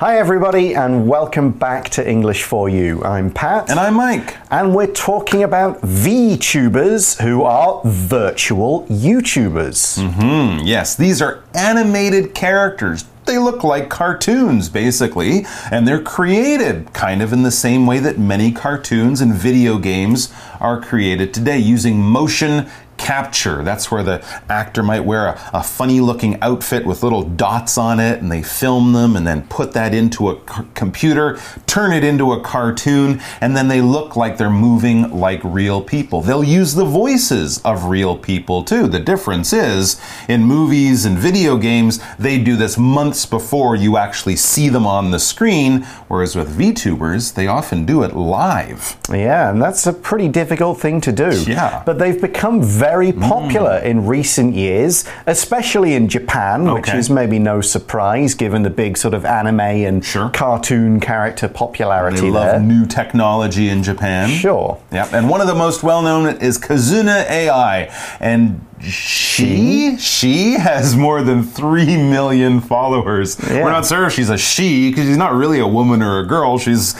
Hi, everybody, and welcome back to English for You. I'm Pat. And I'm Mike. And we're talking about VTubers who are virtual YouTubers. Mm, yes, these are animated characters. They look like cartoons, basically, and they're created kind of in the same way that many cartoons and video games are created today, using motion capture. That's where the actor might wear a, a, funny looking outfit with little dots on it and they film them and then put that into a computer, turn it into a cartoon, and then they look like they're moving like real people. They'll use the voices of real people too. The difference is in movies and video games, they do this months before you actually see them on the screen, whereas with VTubers, they often do it live. Yeah, and that's a pretty difficult thing to do. Yeah. But they've become very very popular mm. in recent years, especially in Japan, okay. which is maybe no surprise given the big sort of anime and sure. cartoon character popularity they love there. new technology in Japan. Sure. Yep. And one of the most well known is Kizuna AI. And she she has more than 3 million followers. Yeah. We're not sure if she's a she because she's not really a woman or a girl. She's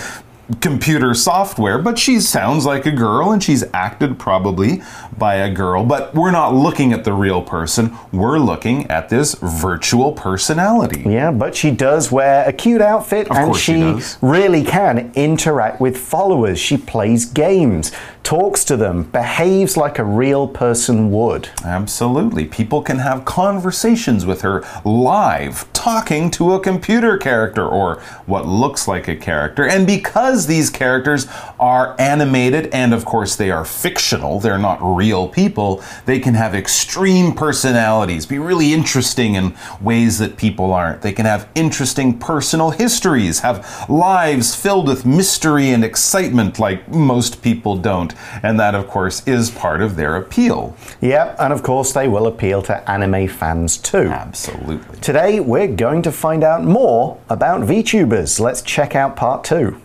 computer software, but she sounds like a girl and she's acted probably by a girl. But we're not looking at the real person, we're looking at this virtual personality. Yeah, but she does wear a cute outfit of and she, she really can interact with followers. She plays games, talks to them, behaves like a real person would. Absolutely. People can have conversations with her live, talking to a computer character or what looks like a character. And because these characters are animated and, of course, they are fictional, they're not real people, they can have extreme personalities, be really interesting in ways that people aren't. They can have interesting personal histories, have lives filled with mystery and excitement like most people don't. And that, of course, is part of their appeal. Yeah, and of course, they will appeal to anime fans too. Absolutely. Today, we're going to find out more about VTubers. Let's check out part two.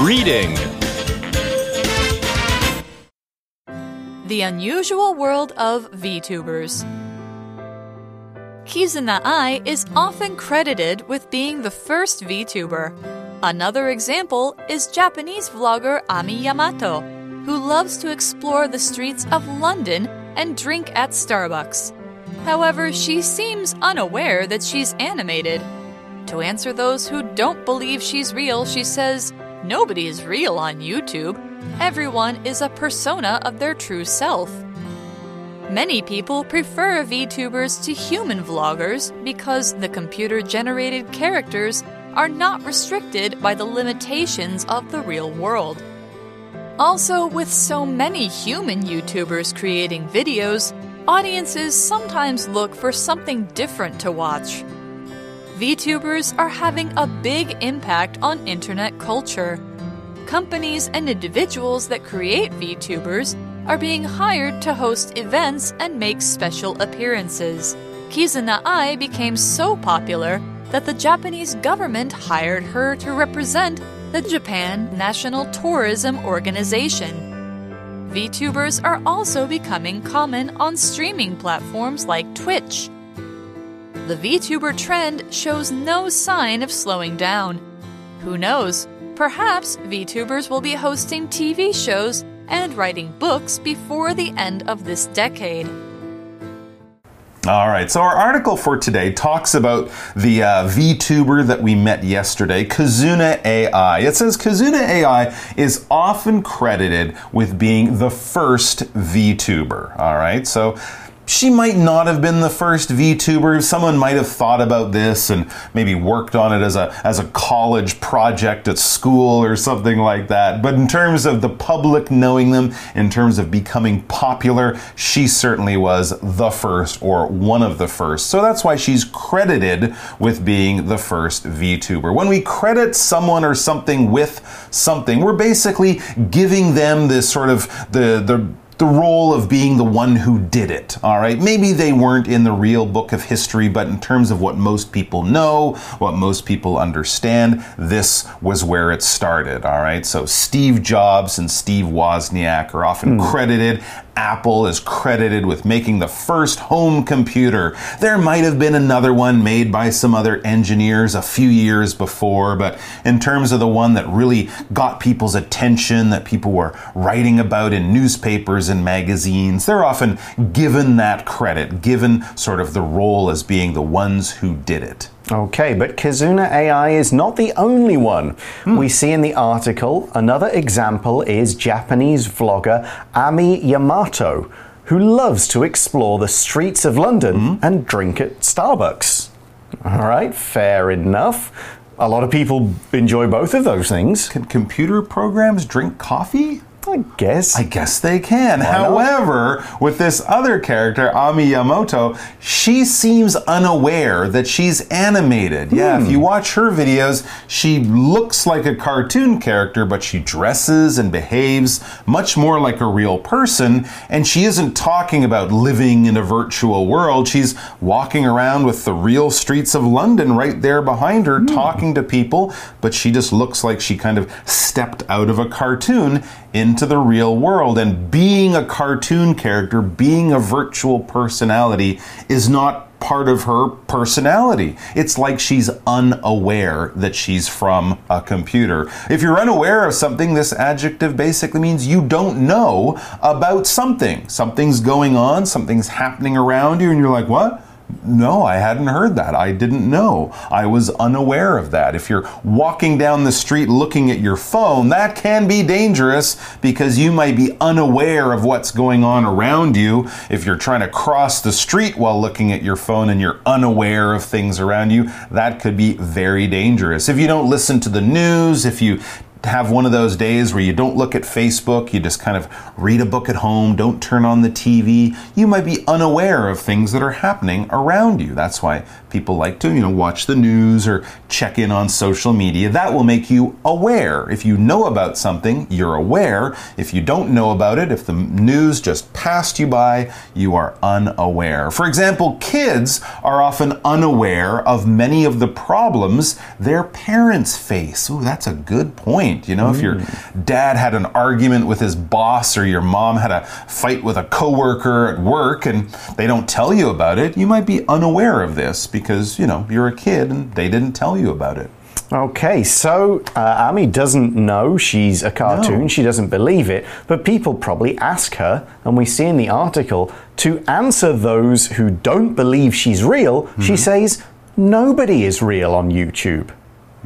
Reading The Unusual World of VTubers. Kizuna Ai is often credited with being the first VTuber. Another example is Japanese vlogger Ami Yamato, who loves to explore the streets of London and drink at Starbucks. However, she seems unaware that she's animated. To answer those who don't believe she's real, she says, Nobody is real on YouTube. Everyone is a persona of their true self. Many people prefer VTubers to human vloggers because the computer generated characters are not restricted by the limitations of the real world. Also, with so many human YouTubers creating videos, audiences sometimes look for something different to watch. VTubers are having a big impact on internet culture. Companies and individuals that create VTubers are being hired to host events and make special appearances. Kizuna Ai became so popular that the Japanese government hired her to represent the Japan National Tourism Organization. VTubers are also becoming common on streaming platforms like Twitch the VTuber trend shows no sign of slowing down. Who knows? Perhaps VTubers will be hosting TV shows and writing books before the end of this decade. All right, so our article for today talks about the uh, VTuber that we met yesterday, Kizuna AI. It says Kizuna AI is often credited with being the first VTuber. All right, so she might not have been the first VTuber. Someone might have thought about this and maybe worked on it as a as a college project at school or something like that. But in terms of the public knowing them, in terms of becoming popular, she certainly was the first or one of the first. So that's why she's credited with being the first VTuber. When we credit someone or something with something, we're basically giving them this sort of the the the role of being the one who did it. All right. Maybe they weren't in the real book of history, but in terms of what most people know, what most people understand, this was where it started. All right. So Steve Jobs and Steve Wozniak are often mm. credited Apple is credited with making the first home computer. There might have been another one made by some other engineers a few years before, but in terms of the one that really got people's attention, that people were writing about in newspapers and magazines, they're often given that credit, given sort of the role as being the ones who did it. Okay, but Kizuna AI is not the only one. Hmm. We see in the article another example is Japanese vlogger Ami Yamato, who loves to explore the streets of London mm and drink at Starbucks. All right, fair enough. A lot of people enjoy both of those things. Can computer programs drink coffee? I guess. I guess they can. However, with this other character, Ami Yamato, she seems unaware that she's animated. Yeah, if hmm. you watch her videos, she looks like a cartoon character, but she dresses and behaves much more like a real person. And she isn't talking about living in a virtual world. She's walking around with the real streets of London right there behind her, mm. talking to people, but she just looks like she kind of stepped out of a cartoon into the real world. And being a cartoon character, being a virtual personality, is not part of her personality. It's like she's unaware that she's from a computer. If you're unaware of something, this adjective basically means you don't know about something. Something's going on, something's happening around you, and you're like, what? No, I hadn't heard that. I didn't know. I was unaware of that. If you're walking down the street looking at your phone, that can be dangerous because you might be unaware of what's going on around you. If you're trying to cross the street while looking at your phone and you're unaware of things around you, that could be very dangerous. If you don't listen to the news, if you have one of those days where you don't look at Facebook, you just kind of read a book at home, don't turn on the TV, you might be unaware of things that are happening around you. That's why people like to, you know, watch the news or check in on social media. That will make you aware. If you know about something, you're aware. If you don't know about it, if the news just passed you by, you are unaware. For example, kids are often unaware of many of the problems their parents face. Ooh, that's a good point. You know, mm. if your mm. dad had an argument with his boss or your mom had a fight with a coworker at work and they don't tell you about it, you might be unaware of this because, you know, you're a kid and they didn't tell you about it. Okay, so uh, Ami doesn't know she's a cartoon, no. she doesn't believe it, but people probably ask her, and we see in the article, to answer those who don't believe she's real, mm -hmm. she mm-hmm. says, Nobody is real on YouTube.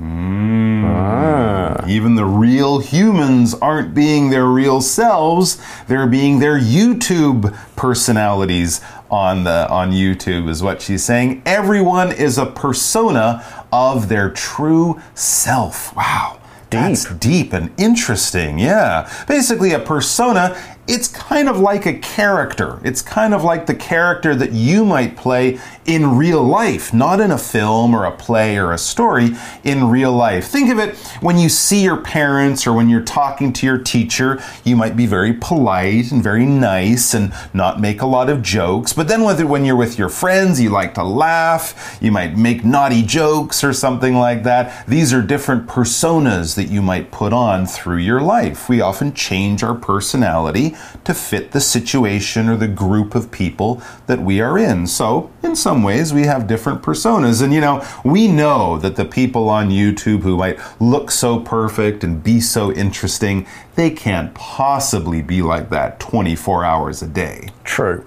Mm. Ah. Even the real humans aren't being their real selves, they're being their YouTube personalities on the on YouTube is what she's saying. Everyone is a persona of their true self. Wow. Deep. That's deep and interesting. Yeah. Basically a persona it's kind of like a character. It's kind of like the character that you might play in real life, not in a film or a play or a story, in real life. Think of it when you see your parents or when you're talking to your teacher, you might be very polite and very nice and not make a lot of jokes. But then when you're with your friends, you like to laugh, you might make naughty jokes or something like that. These are different personas that you might put on through your life. We often change our personality to fit the situation or the group of people that we are in. So, in some ways, we have different personas. And, you know, we know that the people on YouTube who might look so perfect and be so interesting, they can't possibly be like that 24 hours a day. True.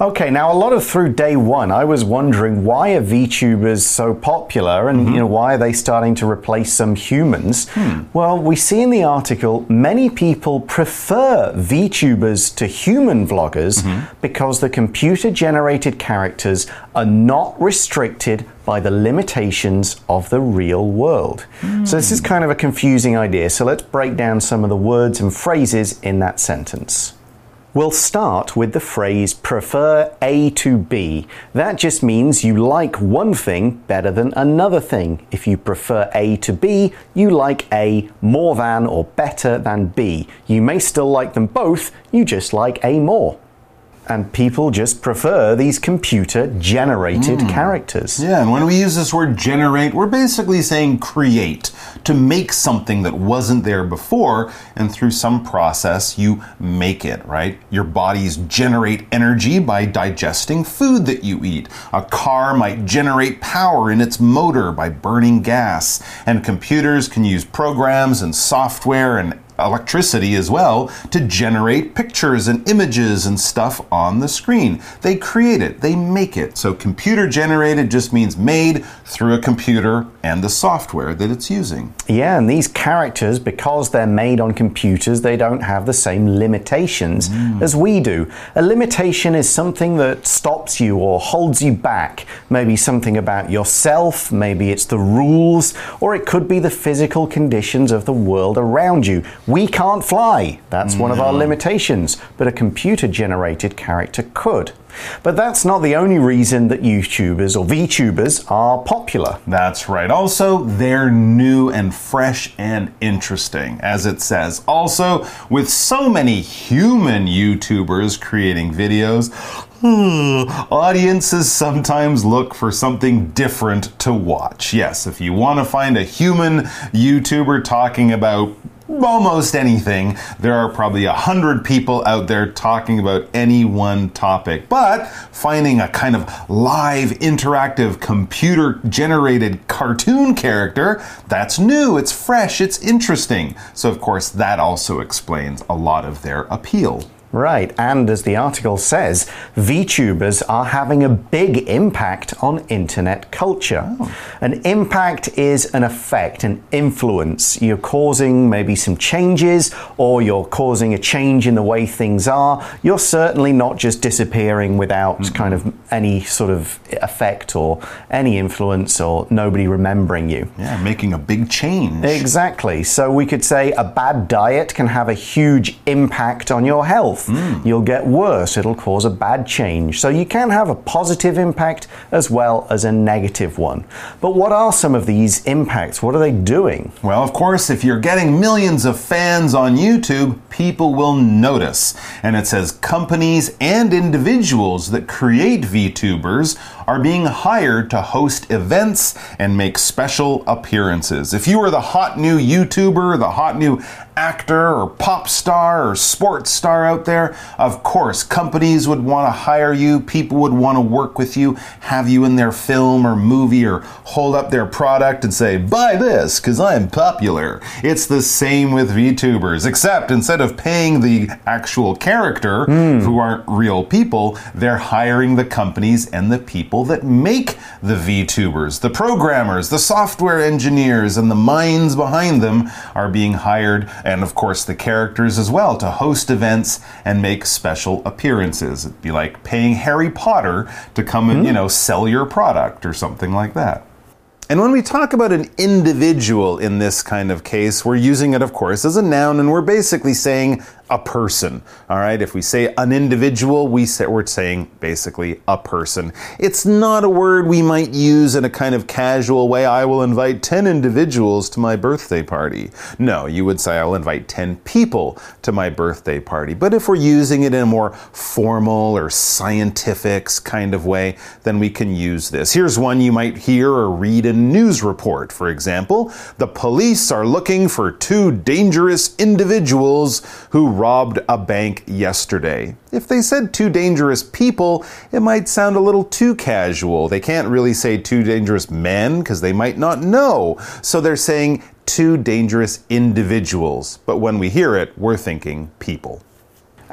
Okay, now a lot of through day one, I was wondering why are VTubers so popular and mm-hmm. you know why are they starting to replace some humans? Hmm. Well, we see in the article many people prefer VTubers to human vloggers mm-hmm. because the computer generated characters are not restricted by the limitations of the real world. Mm. So, this is kind of a confusing idea. So, let's break down some of the words and phrases in that sentence. We'll start with the phrase prefer A to B. That just means you like one thing better than another thing. If you prefer A to B, you like A more than or better than B. You may still like them both, you just like A more. And people just prefer these computer generated hmm. characters. Yeah, and when we use this word generate, we're basically saying create, to make something that wasn't there before, and through some process, you make it, right? Your bodies generate energy by digesting food that you eat. A car might generate power in its motor by burning gas, and computers can use programs and software and electricity as well to generate pictures and images and stuff on the screen. They create it, they make it. So computer generated just means made through a computer and the software that it's using. Yeah, and these characters, because they're made on computers, they don't have the same limitations mm. as we do. A limitation is something that stops you or holds you back. Maybe something about yourself, maybe it's the rules, or it could be the physical conditions of the world around you. We can't fly. That's one of our limitations, but a computer generated character could. But that's not the only reason that YouTubers or VTubers are popular. That's right. Also, they're new and fresh and interesting, as it says. Also, with so many human YouTubers creating videos, hmm, audiences sometimes look for something different to watch. Yes, if you want to find a human YouTuber talking about almost anything. There are probably a hundred people out there talking about any one topic. But finding a kind of live, interactive, computer generated cartoon character, that's new, it's fresh, it's interesting. So, of course, that also explains a lot of their appeal. Right, and as the article says, VTubers are having a big impact on internet culture. Oh. An impact is an effect, an influence. You're causing maybe some changes, or you're causing a change in the way things are. You're certainly not just disappearing without mm-hmm. kind of any sort of effect or any influence or nobody remembering you. Yeah, making a big change. Exactly. So we could say a bad diet can have a huge impact on your health. Hmm. You'll get worse, it'll cause a bad change. So you can have a positive impact as well as a negative one. But what are some of these impacts? What are they doing? Well, of course, if you're getting millions of fans on YouTube, people will notice. And it says companies and individuals that create VTubers are being hired to host events and make special appearances. If you are the hot new YouTuber, the hot new actor or pop star or sports star out there, of course, companies would want to hire you, people would want to work with you, have you in their film or movie, or hold up their product and say, buy this because I'm popular. It's the same with VTubers, except instead of paying the actual character hmm. who aren't real people, they're hiring the companies and the people that make the VTubers. The programmers, the software engineers, and the minds behind them are being hired and of course the characters as well to host events and make special appearances. It'd be like paying Harry Potter to come and, hmm. you know, sell your product or something like that. And when we talk about an individual in this kind of case, we're using it, of course, as a noun, and we're basically saying a person. All right, if we say an individual, we say, we're saying basically a person. It's not a word we might use in a kind of casual way. I will invite 10 individuals to my birthday party. No, you would say, I'll invite 10 people to my birthday party. But if we're using it in a more formal or scientific kind of way, then we can use this. Here's one you might hear or read in news report, for example. The police are looking for two dangerous individuals who robbed a bank yesterday. If they said two dangerous people, it might sound a little too casual. They can't really say two dangerous men because they might not know. So they're saying two dangerous individuals. But when we hear it, we're thinking people.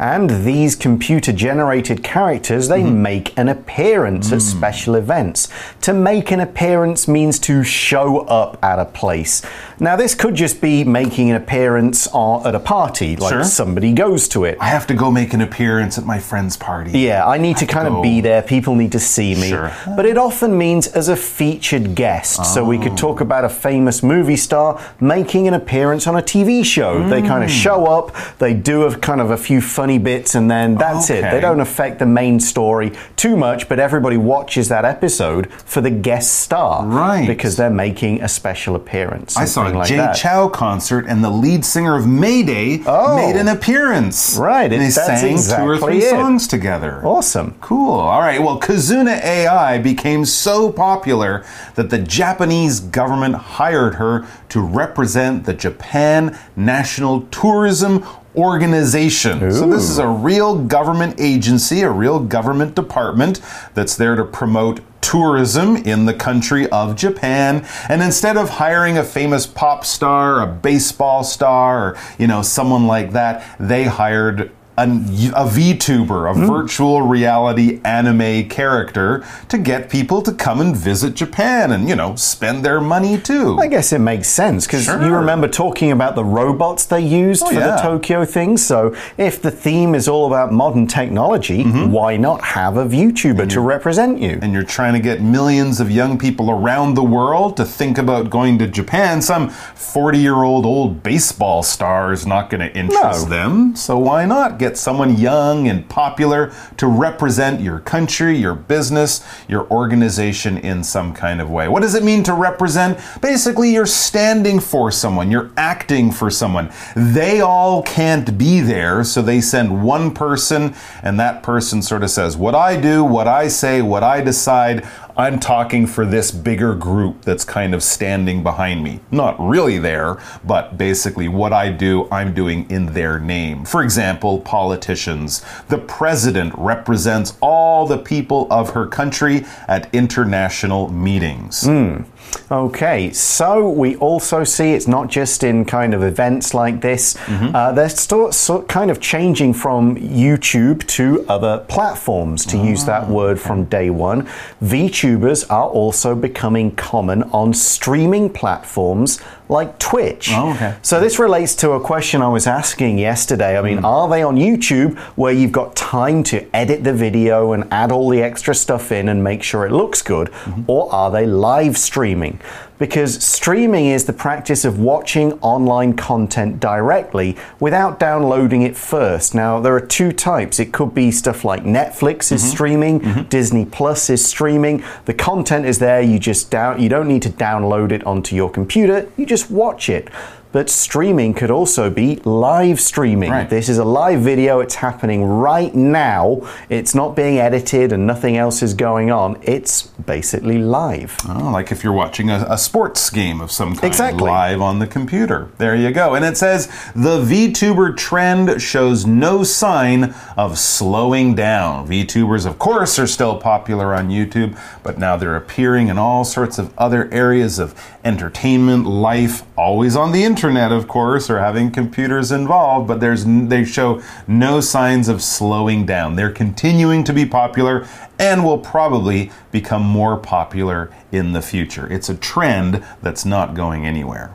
And these computer generated characters, they mm-hmm. make an appearance at mm. special events. To make an appearance means to show up at a place. Now, this could just be making an appearance on, at a party, like Sure. somebody goes to it. I have to go make an appearance at my friend's party. Yeah, I need to kind of be there. People need to see me. Sure. But it often means as a featured guest. So we could talk oh. about a famous movie star making an appearance on a TV show. They kind of mm. show up, they do a kind of a few funny bits and then that's it. They don't affect the main story too much, but everybody watches that episode for the guest star. Right. Because they're making a special appearance. I saw a like Jay that. Chou concert, and the lead singer of Mayday Oh. made an appearance. Right, and they it- that's sang two or three it. songs together. Awesome. Cool. All right. Well, Kizuna AI became so popular that the Japanese government hired her to represent the Japan National Tourism Organization. So, this is a real government agency, a real government department that's there to promote tourism in the country of Japan. And instead of hiring a famous pop star, a baseball star, or, you know, someone like that, they hired an, a VTuber, a virtual reality anime character, to get people to come and visit Japan and, you know, spend their money too. I guess it makes sense because Sure. you remember talking about the robots they used Oh, for yeah. the Tokyo thing. So, if the theme is all about modern technology, Mm-hmm. why not have a VTuber to represent you? and you're trying to get millions of young people around the world to think about going to Japan, some 40 year old old baseball star is not going to interest No. them. So why not get someone young and popular to represent your country, your business, your organization in some kind of way? What does it mean to represent? Basically, you're standing for someone, you're acting for someone. They all can't be there, so they send one person, and that person sort of says, What I do, what I say, what I decide, I'm talking for this bigger group that's kind of standing behind me. Not really there, but basically what I do, I'm doing in their name. For example, politicians. The president represents all the people of her country at international meetings. Hmm. Okay, so we also see it's not just in kind of events like this. Mm-hmm. Uh, they're still sort kind of changing from YouTube to other platforms, to use that Ah, word from day one. VTubers are also becoming common on streaming platforms like Twitch. Oh, okay. So this relates to a question I was asking yesterday. I mean, Hmm. are they on YouTube where you've got time to edit the video and add all the extra stuff in and make sure it looks good? Mm-hmm. Or are they live streaming? Because streaming is the practice of watching online content directly without downloading it first. Now, there are two types. It could be stuff like Netflix is mm-hmm. streaming, mm-hmm. Disney Plus is streaming. The content is there, you just down you don't need to download it onto your computer, you just watch it. But streaming could also be live streaming. Right. This is a live video, it's happening right now. It's not being edited and nothing else is going on. It's basically live. Oh, like if you're watching a, a sports game of some kind Exactly. live on the computer. There you go. And it says the VTuber trend shows no sign of slowing down. VTubers, of course, are still popular on YouTube, but now they're appearing in all sorts of other areas of entertainment, life, always on the internet, of course, or having computers involved, but there's they show no signs of slowing down. They're continuing to be popular and will probably become more popular in the future. It's a trend that's not going anywhere.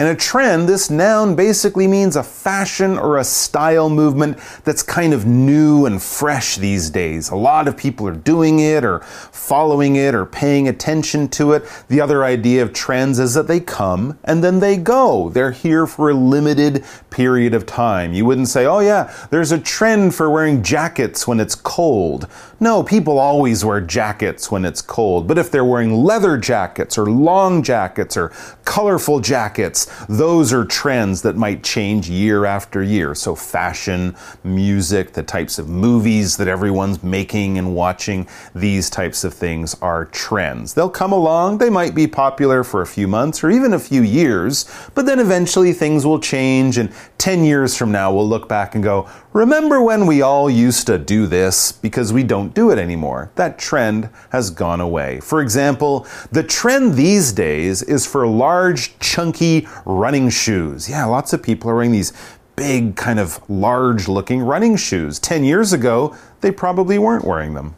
And a trend, this noun basically means a fashion or a style movement that's kind of new and fresh these days. A lot of people are doing it or following it or paying attention to it. The other idea of trends is that they come and then they go. They're here for a limited period of time. You wouldn't say, oh yeah, there's a trend for wearing jackets when it's cold. No, people always wear jackets when it's cold. But if they're wearing leather jackets or long jackets or colorful jackets, those are trends that might change year after year. So, fashion, music, the types of movies that everyone's making and watching, these types of things are trends. They'll come along, they might be popular for a few months or even a few years, but then eventually things will change. And 10 years from now, we'll look back and go, Remember when we all used to do this? Because we don't do it anymore. That trend has gone away. For example, the trend these days is for large, chunky running shoes. Yeah, lots of people are wearing these big, kind of large looking running shoes. 10 years ago, they probably weren't wearing them.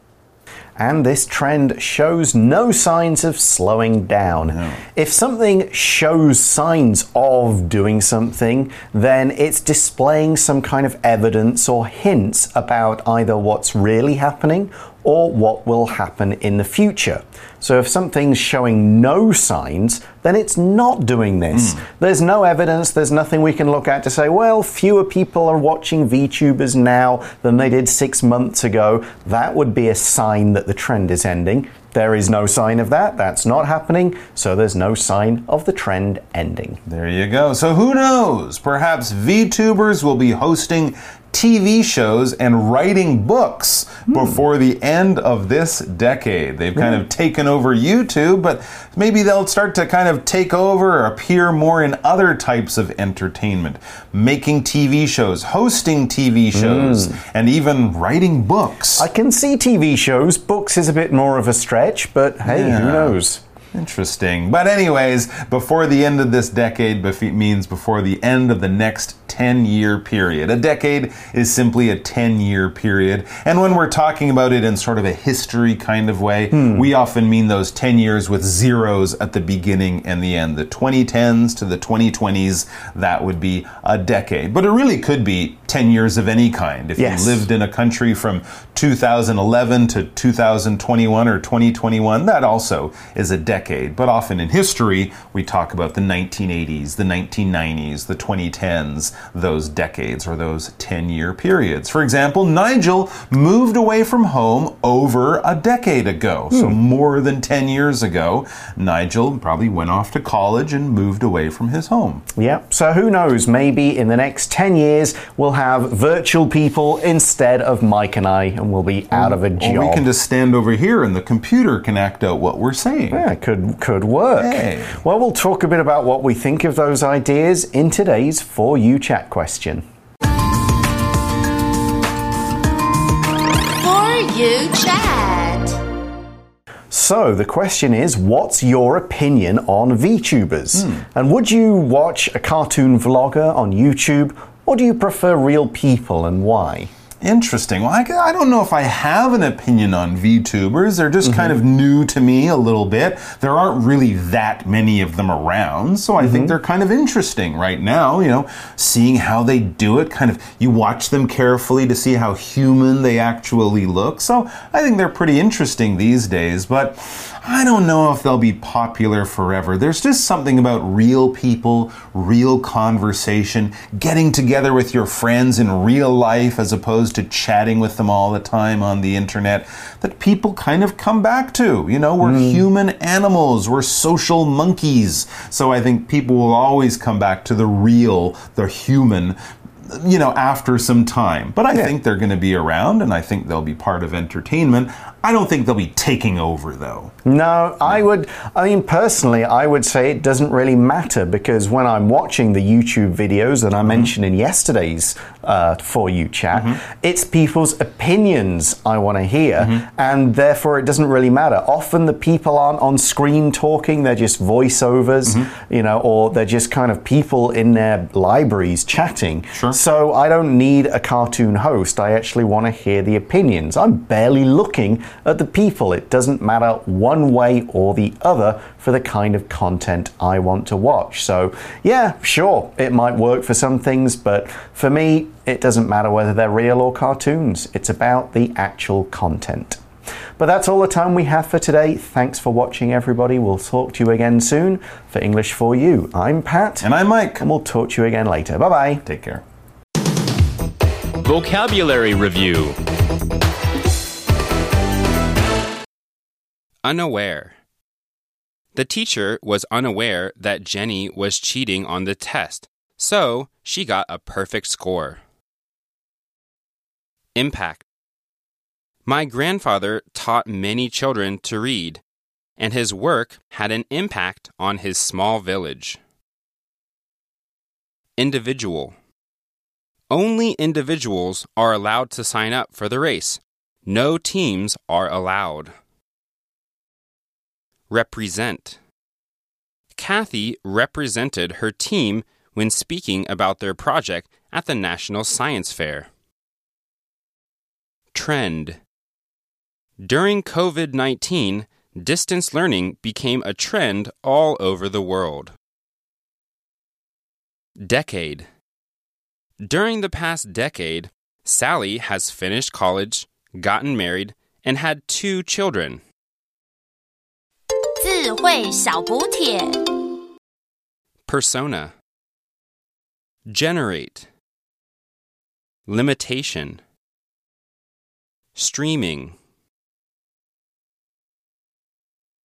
And this trend shows no signs of slowing down. If something shows signs of doing something, then it's displaying some kind of evidence or hints about either what's really happening or what will happen in the future. So if something's showing no signs, then it's not doing this. Hmm. There's no evidence, there's nothing we can look at to say, well, fewer people are watching VTubers now than they did six months ago. That would be a sign that the trend is ending. There is no sign of that. That's not happening. So there's no sign of the trend ending. There you go. So who knows? Perhaps VTubers will be hosting TV shows and writing books hmm. before the end of this decade. They've kind of taken over YouTube, but maybe they'll start to kind of take over or appear more in other types of entertainment, making TV shows, hosting TV hmm. shows, and even writing books. I can see TV shows. Books is a bit more of a stretch, but hey, Yeah. who knows? Interesting. But, anyways, before the end of this decade means before the end of the next 10 year period. A decade is simply a 10 year period. And when we're talking about it in sort of a history kind of way, hmm. we often mean those 10 years with zeros at the beginning and the end. The 2010s to the 2020s, that would be a decade. But it really could be 10 years of any kind. If Yes. you lived in a country from 2011 to 2021 or 2021, that also is a decade. But often in history, we talk about the 1980s, the 1990s, the 2010s, those decades or those 10 year periods. For example, Nigel moved away from home over a decade ago. So hmm. more than 10 years ago, Nigel probably went off to college and moved away from his home. Yep. So who knows? Maybe in the next 10 years, we'll have virtual people instead of Mike and I, and we'll be out of a Or job. we can just stand over here and the computer can act out what we're saying. Yeah, could could work. Hey. Well, we'll talk a bit about what we think of those ideas in today's For You Chat question. For you chat. So the question is, what's your opinion on VTubers? Hmm. And would you watch a cartoon vlogger on YouTube, or do you prefer real people, and why? Interesting. Well, I, I don't know if I have an opinion on VTubers. They're just kind of mm-hmm. new to me a little bit. There aren't really that many of them around, so I think mm-hmm. they're kind of interesting right now. You know, seeing how they do it, kind of, you watch them carefully to see how human they actually look. So I think they're pretty interesting these days, but I don't know if they'll be popular forever. There's just something about real people, real conversation, getting together with your friends in real life as opposed to chatting with them all the time on the internet that people kind of come back to. You know, we're mm. human animals, we're social monkeys. So I think people will always come back to the real, the human you know, after some time. But I think they're going to be around and I think they'll be part of entertainment. I don't think they'll be taking over, though. No, I would, I mean, personally, I would say it doesn't really matter because when I'm watching the YouTube videos that I mm-hmm. mentioned in yesterday's uh, For You chat, mm-hmm. it's people's opinions I want to hear, mm-hmm. and therefore it doesn't really matter. Often the people aren't on screen talking, they're just voiceovers, you know, or they're just kind of people in their libraries chatting. Sure. So I don't need a cartoon host. I actually want to hear the opinions. I'm barely looking at the people. It doesn't matter one way or the other for the kind of content I want to watch. So, yeah, sure, it might work for some things, but for me, it doesn't matter whether they're real or cartoons. It's about the actual content. But that's all the time we have for today. Thanks for watching, everybody. We'll talk to you again soon for English for You. I'm Pat. And I'm Mike. and we'll talk to you again later. Bye bye. Take care. Vocabulary Review Unaware. The teacher was unaware that Jenny was cheating on the test, so she got a perfect score. Impact. My grandfather taught many children to read, and his work had an impact on his small village. Individual. Only individuals are allowed to sign up for the race. No teams are allowed. Represent. Kathy represented her team when speaking about their project at the National Science Fair. Trend. During COVID 19, distance learning became a trend all over the world. Decade. During the past decade, Sally has finished college, gotten married, and had two children. 智慧小补帖。 Persona. Generate. Limitation. Streaming.